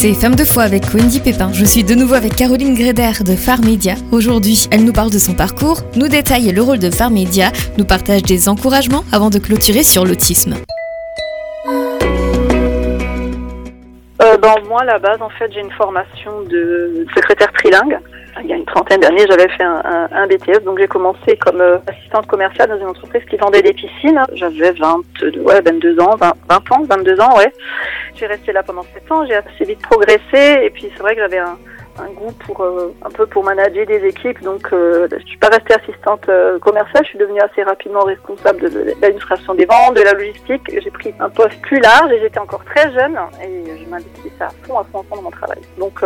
C'est Femme de foi avec Wendy Pépin. Je suis de nouveau avec Caroline Gréder de Phare Média. Aujourd'hui, elle nous parle de son parcours, nous détaille le rôle de Phare nous partage des encouragements avant de clôturer sur l'autisme. Euh, ben, moi, à la base, en fait, j'ai une formation de secrétaire trilingue. Il y a une trentaine d'années, j'avais fait un, un, BTS, donc j'ai commencé comme euh, assistante commerciale dans une entreprise qui vendait des piscines. J'avais 22, ouais, 22 ans, 20, 20 ans, 22 ans, ouais. J'ai resté là pendant 7 ans, j'ai assez vite progressé, et puis c'est vrai que j'avais un, un goût pour euh, un peu pour manager des équipes. Donc, euh, je suis pas restée assistante euh, commerciale. Je suis devenue assez rapidement responsable de, l'administration des ventes, de la logistique. J'ai pris un poste plus large et j'étais encore très jeune et je m'investissais à fond, à fond, à fond dans mon travail. Donc,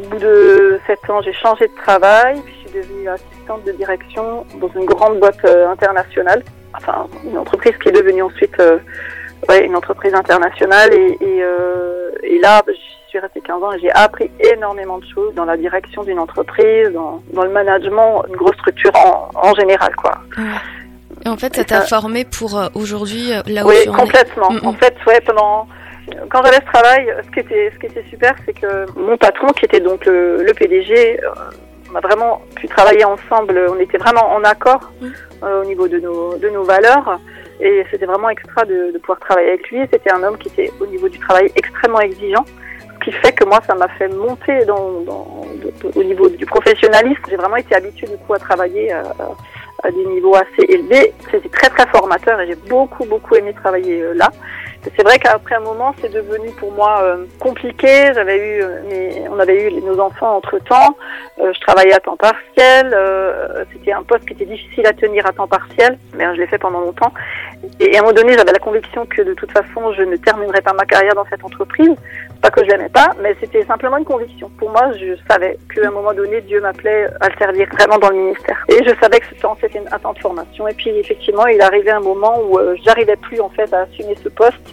au bout de sept ans, j'ai changé de travail. Puis je suis devenue assistante de direction dans une grande boîte internationale. Enfin, une entreprise qui est devenue ensuite ouais, une entreprise internationale. Et, et, et là, je suis restée 15 ans et j'ai appris énormément de choses dans la direction d'une entreprise, dans, dans, le management, une grosse structure en, en général, quoi. Et en fait, ça t'a formé pour euh, aujourd'hui là où oui, tu en complètement. Es. En fait, ouais, pendant quand j'avais ce travail, ce qui était ce qui était super, c'est que mon patron, qui était donc le, le PDG, euh, on a vraiment pu travailler ensemble. On était vraiment en accord mmh. euh, au niveau de nos de nos valeurs. Et c'était vraiment extra de, de pouvoir travailler avec lui. C'était un homme qui était au niveau du travail extrêmement exigeant qui fait que moi, ça m'a fait monter dans, dans, de, au niveau du professionnalisme. J'ai vraiment été habituée du coup à travailler à, à des niveaux assez élevés. C'était très très formateur et j'ai beaucoup beaucoup aimé travailler euh, là. C'est vrai qu'après un moment, c'est devenu pour moi euh, compliqué. J'avais eu, euh, mes, on avait eu nos enfants entre temps. Euh, je travaillais à temps partiel. Euh, C'était un poste qui était difficile à tenir à temps partiel, mais je l'ai fait pendant longtemps. Et, à un moment donné, j'avais la conviction que de toute façon, je ne terminerais pas ma carrière dans cette entreprise. Pas que je l'aimais pas, mais c'était simplement une conviction. Pour moi, je savais qu'à un moment donné, Dieu m'appelait à le servir vraiment dans le ministère. Et je savais que ce c'était un temps de formation. Et puis effectivement, il arrivait un moment où euh, j'arrivais plus en fait à assumer ce poste.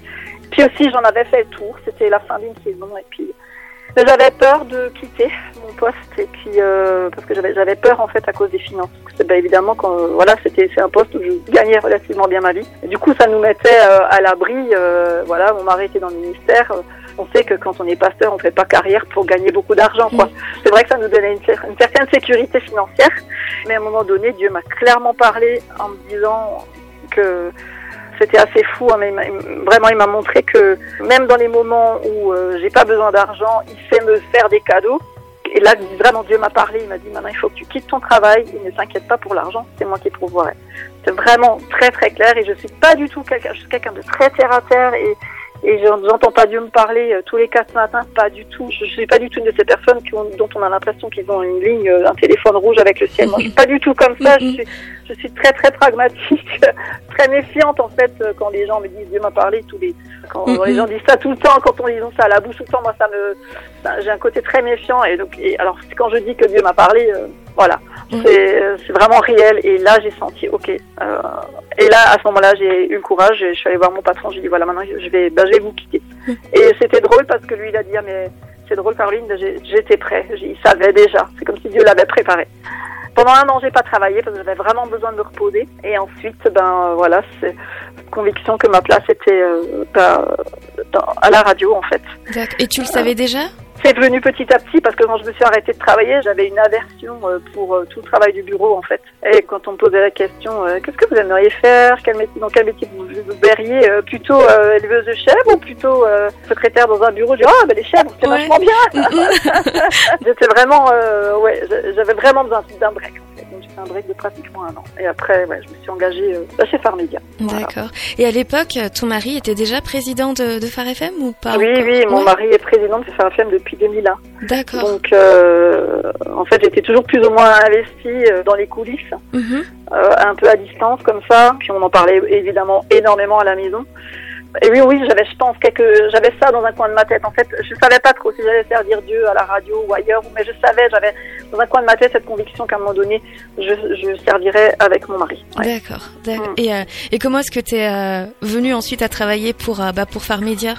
Puis aussi, j'en avais fait le tour. C'était la fin d'une saison. Et puis, j'avais peur de quitter mon poste. Et puis, euh, parce que j'avais peur, en fait, à cause des finances. Ben, évidemment, quand, euh, voilà, c'était, c'est un poste où je gagnais relativement bien ma vie. Et du coup, ça nous mettait euh, à l'abri. euh, voilà, mon mari était dans le ministère. on sait que quand on est pasteur, on fait pas carrière pour gagner beaucoup d'argent, quoi. C'est vrai que ça nous donnait une, une certaine sécurité financière. Mais à un moment donné, Dieu m'a clairement parlé en me disant que c'était assez fou. Hein, mais vraiment, il m'a montré que même dans les moments où euh, j'ai pas besoin d'argent, il sait me faire des cadeaux. Et là, vraiment, Dieu m'a parlé. Il m'a dit maintenant, il faut que tu quittes ton travail et ne t'inquiète pas pour l'argent. C'est moi qui pourvoirai. C'est vraiment très très clair. Et je suis pas du tout quelqu'un. Je suis quelqu'un de très terre à terre et et j'entends pas Dieu me parler euh, tous les quatre matins, pas du tout. Je, je suis pas du tout une de ces personnes qui ont, dont on a l'impression qu'ils ont une ligne, euh, un téléphone rouge avec le ciel. Moi, je suis pas du tout comme ça. Je suis, je suis très très pragmatique, très méfiante en fait euh, quand les gens me disent Dieu m'a parlé tous les quand Mhm. les gens disent ça tout le temps, quand on ils ont ça à la bouche tout le temps, moi ça me j'ai un côté très méfiant et donc et alors quand je dis que Dieu m'a parlé, euh, voilà, Mhm. c'est c'est vraiment réel et là j'ai senti ok. Euh, et là à ce moment-là j'ai eu le courage, et je suis allée voir mon patron, j'ai dit voilà maintenant je vais ben, je vais vous quitter. Et c'était drôle parce que lui il a dit ah, mais c'est drôle Caroline, j'étais prêt, il savait déjà, c'est comme si Dieu l'avait préparé. Pendant un an, j'ai pas travaillé parce que j'avais vraiment besoin de me reposer. Et ensuite, ben voilà, c'est conviction que ma place était euh, à la radio en fait. Et tu le savais déjà? C'est devenu petit à petit parce que quand je me suis arrêtée de travailler, j'avais une aversion euh, pour euh, tout le travail du bureau en fait. Et quand on me posait la question, euh, qu'est-ce que vous aimeriez faire? Quel métier, Dans quel métier vous, vous verriez Plutôt euh, éleveuse de chèvres ou plutôt euh, secrétaire dans un bureau Je dis, ah ben les chèvres, c'est Ouais. vachement bien J'étais vraiment, euh, ouais, j'a- j'avais vraiment besoin d'un break. Fait. Un break de pratiquement un an. Et après, ouais, je me suis engagée euh, chez Farmedia. Voilà. D'accord. Et à l'époque, ton mari était déjà président de, de Phare FM ou pas oui, oui, mon Ouais. mari est président de Phare FM depuis 2001. D'accord. Donc, euh, en fait, j'étais toujours plus ou moins investie euh, dans les coulisses, Mhm. euh, un peu à distance comme ça. Puis on en parlait évidemment énormément à la maison. Et oui, oui, j'avais, je pense, quelques, j'avais ça dans un coin de ma tête. En fait, je savais pas trop si j'allais servir Dieu à la radio ou ailleurs, mais je savais, j'avais dans un coin de ma tête cette conviction qu'à un moment donné, je, je servirais avec mon mari. Ouais. D'accord. d'accord. Mm. Et, euh, et comment est-ce que tu es euh, venu ensuite à travailler pour, euh, bah, pour Phare Média?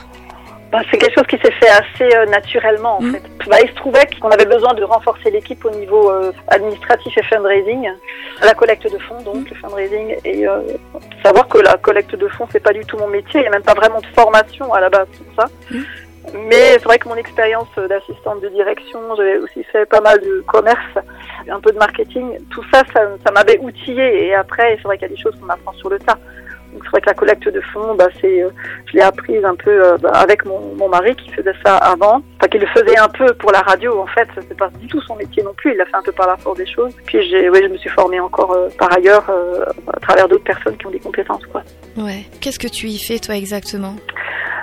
Bah, c'est quelque chose qui s'est fait assez euh, naturellement en Mhm. fait. Bah, il se trouvait qu'on avait besoin de renforcer l'équipe au niveau euh, administratif et fundraising, la collecte de fonds donc le fundraising et euh, savoir que la collecte de fonds c'est pas du tout mon métier, il n'y a même pas vraiment de formation à la base pour ça. Mhm. Mais c'est vrai que mon expérience d'assistante de direction, j'avais aussi fait pas mal de commerce, un peu de marketing. Tout ça, ça, ça m'avait outillé. Et après, c'est vrai qu'il y a des choses qu'on apprend sur le tas. Donc c'est vrai que la collecte de fonds, bah, c'est, euh, je l'ai apprise un peu euh, bah, avec mon, mon, mari qui faisait ça avant, enfin qui le faisait un peu pour la radio en fait. C'est pas du tout son métier non plus. Il l'a fait un peu par la force des choses. Puis j'ai, ouais, je me suis formée encore euh, par ailleurs à travers d'autres personnes qui ont des compétences quoi. Ouais. Qu'est-ce que tu y fais toi exactement?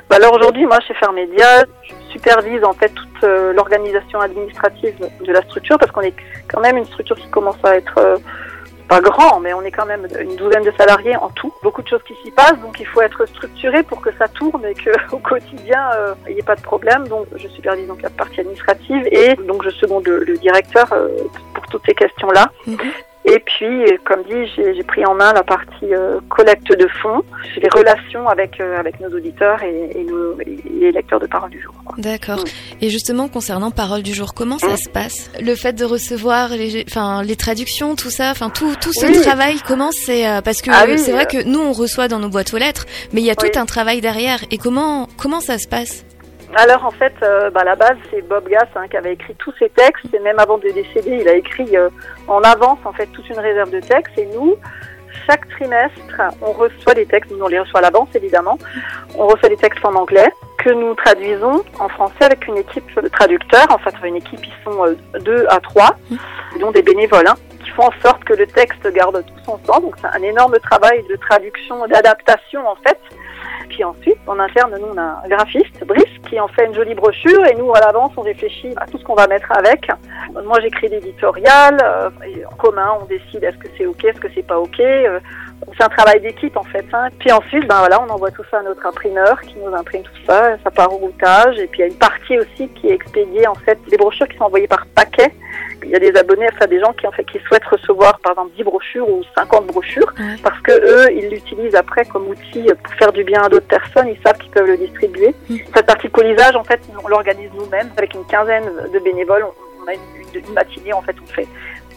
Bah, alors aujourd'hui, moi chez Fermédia, je supervise en fait toute l'organisation administrative de la structure parce qu'on est quand même une structure qui commence à être pas grand, mais on est quand même une douzaine de salariés en tout. Beaucoup de choses qui s'y passent, donc il faut être structuré pour que ça tourne et qu'au quotidien, euh, il n'y ait pas de problème. Donc je supervise donc la partie administrative et donc je seconde le, directeur euh, pour toutes ces questions-là. Mhm. Et puis, comme dit, j'ai pris en main la partie euh, collecte de fonds, les relations avec euh, avec nos auditeurs et, et, nos, les lecteurs de Parole du jour. D'accord. Mm. Et justement, concernant Parole du jour, comment ça mm. se passe? Le fait de recevoir les, enfin, les traductions, tout ça, enfin tout tout ce travail, comment c'est euh, Parce que ah c'est vrai que nous on reçoit dans nos boîtes aux lettres, mais il y a tout un travail derrière. Et comment comment ça se passe? Alors en fait, euh, bah, à la base, c'est Bob Gass hein, qui avait écrit tous ces textes et même avant de décéder, il a écrit euh, en avance en fait toute une réserve de textes et nous, chaque trimestre, on reçoit des textes, nous on les reçoit à l'avance évidemment, on reçoit des textes en anglais que nous traduisons en français avec une équipe de traducteurs, en fait une équipe ils sont euh, deux à trois, dont des bénévoles. Hein, qui font en sorte que le texte garde tout son sens. Donc c'est un énorme travail de traduction, d'adaptation en fait. Puis ensuite, en interne, nous, on a un graphiste, Brice, qui en fait une jolie brochure et nous, à l'avance, on réfléchit à tout ce qu'on va mettre avec. Moi, j'écris l'éditorial. Euh, en commun, on décide est-ce que c'est OK, est-ce que c'est pas OK. C'est un travail d'équipe en fait. Hein. Puis ensuite, ben voilà, on envoie tout ça à notre imprimeur qui nous imprime tout ça. Ça part au routage. Et puis il y a une partie aussi qui est expédiée en fait, des brochures qui sont envoyées par paquet il y a des abonnés, enfin des gens qui en fait qui souhaitent recevoir par exemple 10 brochures ou 50 brochures parce que eux ils l'utilisent après comme outil pour faire du bien à d'autres personnes, ils savent qu'ils peuvent le distribuer. Mm. Cette partie colisage en fait on l'organise nous-mêmes avec une quinzaine de bénévoles, on a une, matinée en fait on fait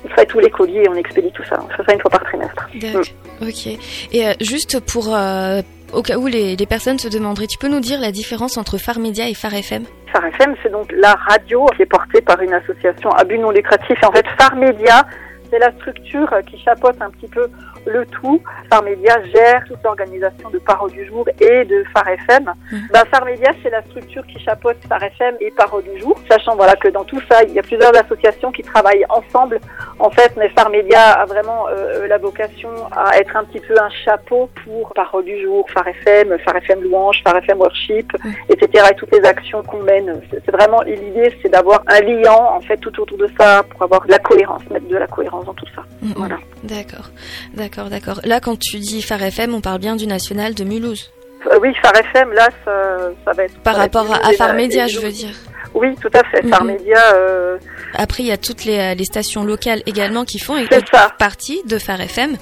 on fait tous les colis et on expédie tout ça. On fait ça une fois par trimestre. D'accord. Mm. Ok. Et euh, juste pour euh, au cas où les, les, personnes se demanderaient, tu peux nous dire la différence entre Phare Média et Phare FM Phare FM, c'est donc la radio qui est portée par une association à but non lucratif. Et en fait, Phare Média, c'est la structure qui chapeaute un petit peu le tout. Phare Média gère toute l'organisation de Parole du jour et de Phare FM. Mmh. Ben, Phare Média, c'est la structure qui chapeaute Phare FM et Parole du jour, sachant voilà que dans tout ça, il y a plusieurs associations qui travaillent ensemble. En fait, mais Phare Média a vraiment euh, la vocation à être un petit peu un chapeau pour Parole du jour, Phare FM, Phare FM Louange, Phare FM Worship, etc. et toutes les actions qu'on mène. C'est vraiment l'idée, c'est d'avoir un liant en fait tout autour de ça pour avoir de la cohérence, mettre de la cohérence dans tout ça. Mmh. Voilà. D'accord, d'accord. D'accord. Là, quand tu dis Phare FM, on parle bien du national de Mulhouse. Euh, oui, Phare FM, là, ça, va être. Par rapport à, Phare Média, je veux dire. Oui, tout à fait. Phare mhm. Média. Euh, Après, il y a toutes les, stations locales également qui font partie de Phare FM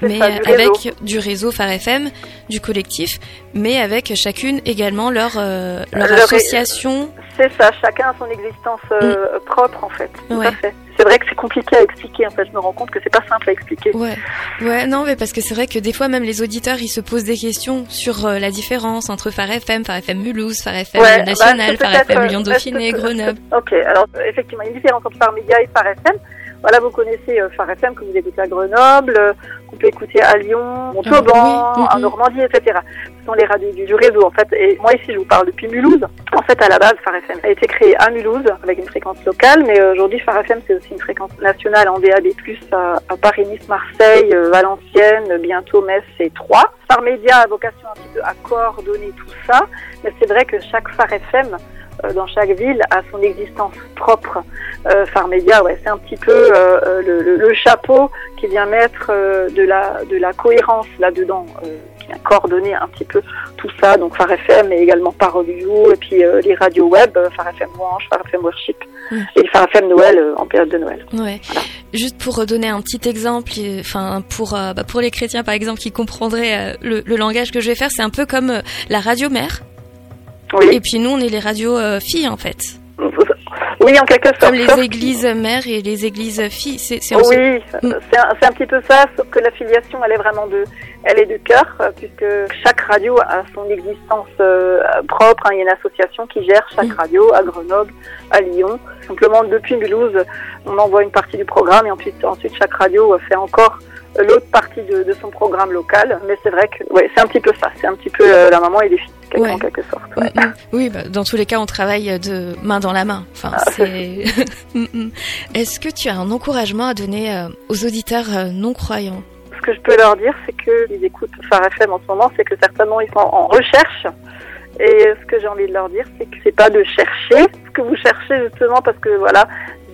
mais avec du réseau Phare FM, du collectif, mais avec chacune également leur, euh, leur, association. C'est ça, chacun a son existence mm. propre en fait. Tout à fait c'est vrai que c'est compliqué à expliquer. En fait, je me rends compte que c'est pas simple à expliquer. Ouais, ouais, non, mais parce que c'est vrai que des fois même les auditeurs ils se posent des questions sur euh, la différence entre Phare FM, Phare FM Mulhouse, Phare FM bah, National, Phare FM Lyon Dauphiné, Grenoble. Ok, alors effectivement, il y a une différence entre Phare Média et Phare FM. Voilà, vous connaissez euh, Phare FM que vous écoutez à Grenoble, euh, qu'on peut écouter à Lyon, Montauban, ah, en Normandie, etc. Ce sont les radios du, réseau, en fait. Et moi, ici, je vous parle depuis Mulhouse. En fait, à la base, Phare FM a été créé à Mulhouse avec une fréquence locale, mais euh, aujourd'hui, Phare FM, c'est aussi une fréquence nationale en DAB+, à, à Paris, Nice, Marseille, Valenciennes, bientôt Metz et Troyes. Phare Média a vocation un petit peu à coordonner tout ça, mais c'est vrai que chaque Phare FM euh, dans chaque ville a son existence propre. Euh, ouais, c'est un petit peu euh, euh, le, le, chapeau qui vient mettre de la de la cohérence là-dedans, qui vient coordonner un petit peu tout ça. Donc Phare FM, mais également Parole et puis les radios web, Phare FM Orange, Phare FM Worship, mmh. et Phare FM Noël en période de Noël. Ouais. Juste pour donner un petit exemple, enfin pour bah, pour les chrétiens par exemple qui comprendraient le, le langage que je vais faire, c'est un peu comme la radio mère et puis nous, on est les radios euh, filles en fait. Oui, en quelque sorte. Comme les églises mères et les églises filles. C'est, oui, mm. c'est un, un, petit peu ça, sauf que l'affiliation, elle est vraiment de elle est de cœur, puisque chaque radio a son existence propre. Hein. Il y a une association qui gère chaque radio à Grenoble, à Lyon. Simplement, depuis Mulhouse, on envoie une partie du programme et ensuite, ensuite chaque radio fait encore l'autre partie de, de, son programme local. Mais c'est vrai que ouais, c'est un petit peu ça, c'est un petit peu la maman et les filles en quelque sorte. Mm, mm. Oui, bah, dans tous les cas, on travaille de main dans la main. Enfin, ah, c'est. Mm, Est-ce que tu as un encouragement à donner euh, aux auditeurs euh, non croyants Ce que je peux leur dire, c'est que ils écoutent Phare FM en ce moment, c'est que certainement ils sont en recherche. Et ce que j'ai envie de leur dire, c'est que c'est pas de chercher ce que vous cherchez justement parce que voilà,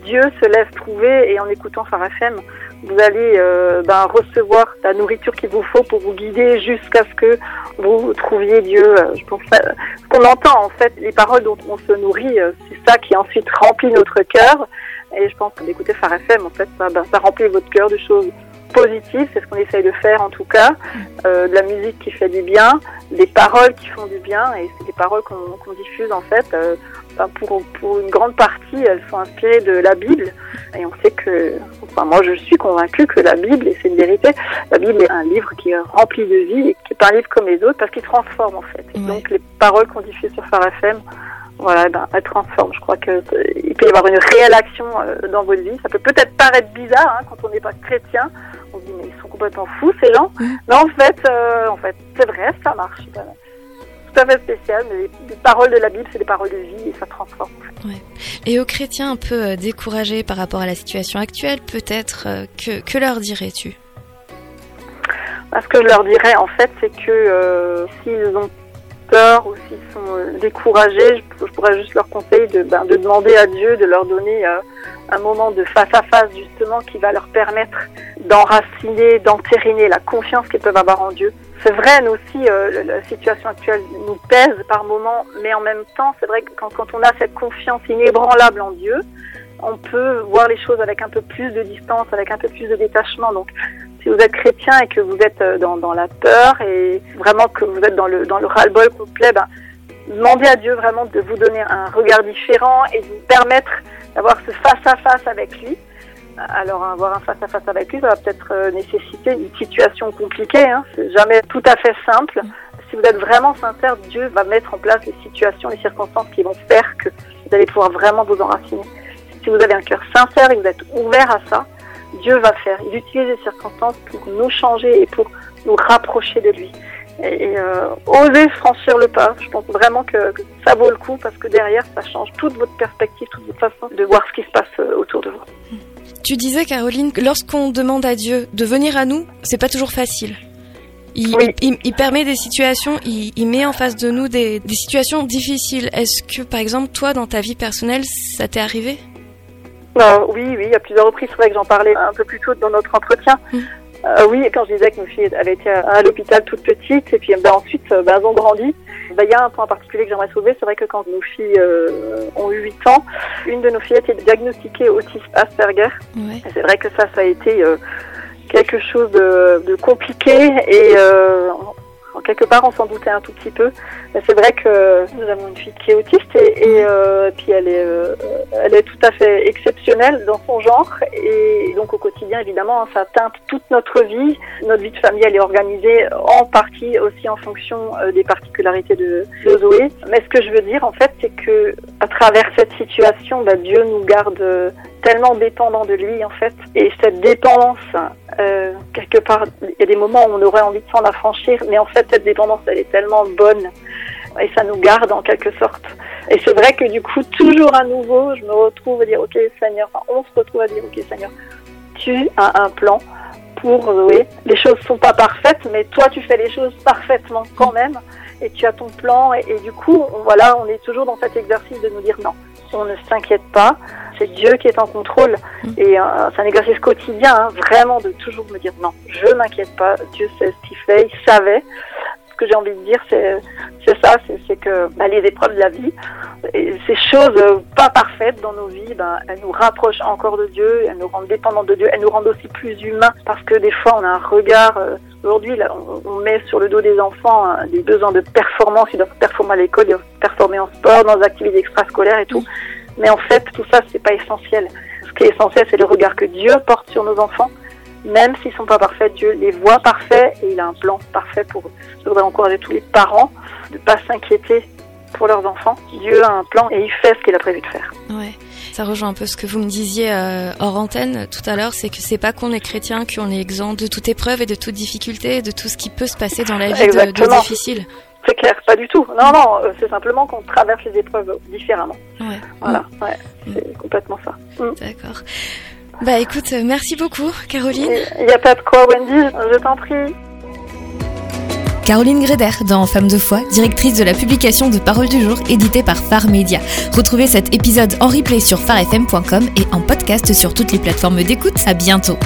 Dieu se laisse trouver et en écoutant Phare FM, vous allez euh, ben, recevoir la nourriture qu'il vous faut pour vous guider jusqu'à ce que vous trouviez Dieu. Euh, je pense euh, ce qu'on entend en fait, les paroles dont on se nourrit, c'est ça qui ensuite remplit notre cœur. Et je pense que d'écouter Phare FM, en fait, ça, ben, ça remplit votre cœur de choses positives. C'est ce qu'on essaye de faire en tout cas. de la musique qui fait du bien, des paroles qui font du bien, et c'est des paroles qu'on diffuse en fait pour, pour, une grande partie, elles sont inspirées de la Bible. Et on sait que, enfin, moi je suis convaincue que la Bible, et c'est une vérité, la Bible est un livre qui est rempli de vie et qui n'est pas un livre comme les autres parce qu'il transforme en fait. donc les paroles qu'on diffuse sur Phare FM, voilà, ben, elles transforment. Je crois qu'il peut y avoir une réelle action euh, dans votre vie. Ça peut peut-être paraître bizarre hein, quand on n'est pas chrétien. Dit mais ils sont complètement fous ces gens. Mais en fait, euh, en fait, c'est vrai, ça marche tout à fait spécial, mais les, paroles de la Bible, c'est des paroles de vie et ça transforme. Ouais. Et aux chrétiens un peu euh, découragés par rapport à la situation actuelle, peut-être, euh, que, que, leur dirais-tu? Ce que je leur dirais, en fait, c'est que euh, s'ils ont peur ou s'ils sont découragés, je, pourrais juste leur conseiller de, ben, de demander à Dieu de leur donner un moment de face à face, justement, qui va leur permettre d'enraciner, d'entériner la confiance qu'ils peuvent avoir en Dieu c'est vrai, nous aussi, euh, la situation actuelle nous pèse par moments, mais en même temps, c'est vrai que quand, quand, on a cette confiance inébranlable en Dieu, on peut voir les choses avec un peu plus de distance, avec un peu plus de détachement. Donc, si vous êtes chrétien et que vous êtes euh, dans, dans la peur et vraiment que vous êtes dans le, dans le ras-le-bol complet, ben, demandez à Dieu vraiment de vous donner un regard différent et de vous permettre d'avoir ce face-à-face avec lui alors avoir un face-à-face avec lui, ça va peut-être euh, nécessiter une situation compliquée. Hein. C'est jamais tout à fait simple. Si vous êtes vraiment sincère, Dieu va mettre en place les situations, les circonstances qui vont faire que vous allez pouvoir vraiment vous enraciner. Si vous avez un cœur sincère et que vous êtes ouvert à ça, Dieu va faire. Il utilise les circonstances pour nous changer et pour nous rapprocher de lui. Et, euh, oser franchir le pas. Je pense vraiment que, ça vaut le coup parce que derrière, ça change toute votre perspective, toute votre façon de voir ce qui se passe euh, autour de vous. Tu disais, Caroline, que lorsqu'on demande à Dieu de venir à nous, c'est pas toujours facile. Il, il, permet des situations, il, il, met en face de nous des, des situations difficiles. Est-ce que, par exemple, toi, dans ta vie personnelle, ça t'est arrivé? Euh, Oui, oui, à plusieurs reprises. C'est vrai que j'en parlais un peu plus tôt dans notre entretien. Mmh. Euh, oui, quand je disais que nos filles avaient été à, l'hôpital toute petites, et puis ben, ensuite, ben, elles ont grandi. Ben, il y a un point particulier que j'aimerais soulever, c'est vrai que quand nos filles euh, ont eu 8 ans, une de nos filles a été diagnostiquée autiste Asperger. Ouais. C'est vrai que ça, ça a été euh, quelque chose de, de compliqué, et quelque part, on s'en doutait un tout petit peu. Mais c'est vrai que nous avons une fille qui est autiste et, euh, puis elle est, euh, elle est tout à fait exceptionnelle dans son genre. Et donc au quotidien, évidemment, ça teinte toute notre vie. Notre vie de famille, elle est organisée en partie aussi en fonction euh, des particularités de, Zoé. Mais ce que je veux dire, en fait, c'est que à travers cette situation, bah, Dieu nous garde tellement dépendants de lui, en fait. Et cette dépendance, euh, quelque part, il y a des moments où on aurait envie de s'en affranchir, mais en fait, cette dépendance, elle est tellement bonne et ça nous garde en quelque sorte. Et c'est vrai que du coup, toujours à nouveau, je me retrouve à dire, ok Seigneur, on se retrouve à dire, ok Seigneur, tu as un plan pour Zoé. Les choses sont pas parfaites, mais toi, tu fais les choses parfaitement quand même, et tu as ton plan. Et, et du coup, voilà, on est toujours dans cet exercice de nous dire non, on ne s'inquiète pas, c'est Dieu qui est en contrôle. Mm. Et euh, c'est un exercice quotidien, hein, vraiment, de toujours me dire non, je m'inquiète pas, Dieu sait ce qu'il fait, il savait. Ce que j'ai envie de dire, c'est, c'est ça, c'est, que bah, les épreuves de la vie, et ces choses euh, pas parfaites dans nos vies, bah, elles nous rapprochent encore de Dieu, elles nous rendent dépendants de Dieu, elles nous rendent aussi plus humains, parce que des fois, on a un regard... Euh, aujourd'hui, là, on, met sur le dos des enfants hein, des besoins de performance. Ils doivent performer à l'école, ils doivent performer en sport, dans les activités extrascolaires et tout. Mais en fait, tout ça, c'est pas essentiel. Ce qui est essentiel, c'est le regard que Dieu porte sur nos enfants. même s'ils sont pas parfaits, Dieu les voit parfaits et il a un plan parfait pour eux. Je voudrais encourager tous les parents de ne pas s'inquiéter pour leurs enfants. Dieu a un plan et il fait ce qu'il a prévu de faire. Ouais. Ça rejoint un peu ce que vous me disiez euh, hors antenne tout à l'heure, c'est que c'est pas qu'on est chrétien qu'on est exempt de toute épreuve et de toute difficulté, de tout ce qui peut se passer dans la vie de, de, difficile. C'est clair, pas du tout. Non, non, euh, c'est simplement qu'on traverse les épreuves différemment. Ouais. Voilà, ouais, mm. c'est complètement ça. Mm. D'accord. Bah écoute, merci beaucoup, Caroline. Il n'y a pas de quoi, Wendy, je t'en prie. Caroline Gréder dans Femme de foi, directrice de la publication de Parole du jour éditée par Phare Media. Retrouvez cet épisode en replay sur pharefm.com et en podcast sur toutes les plateformes d'écoute. À bientôt.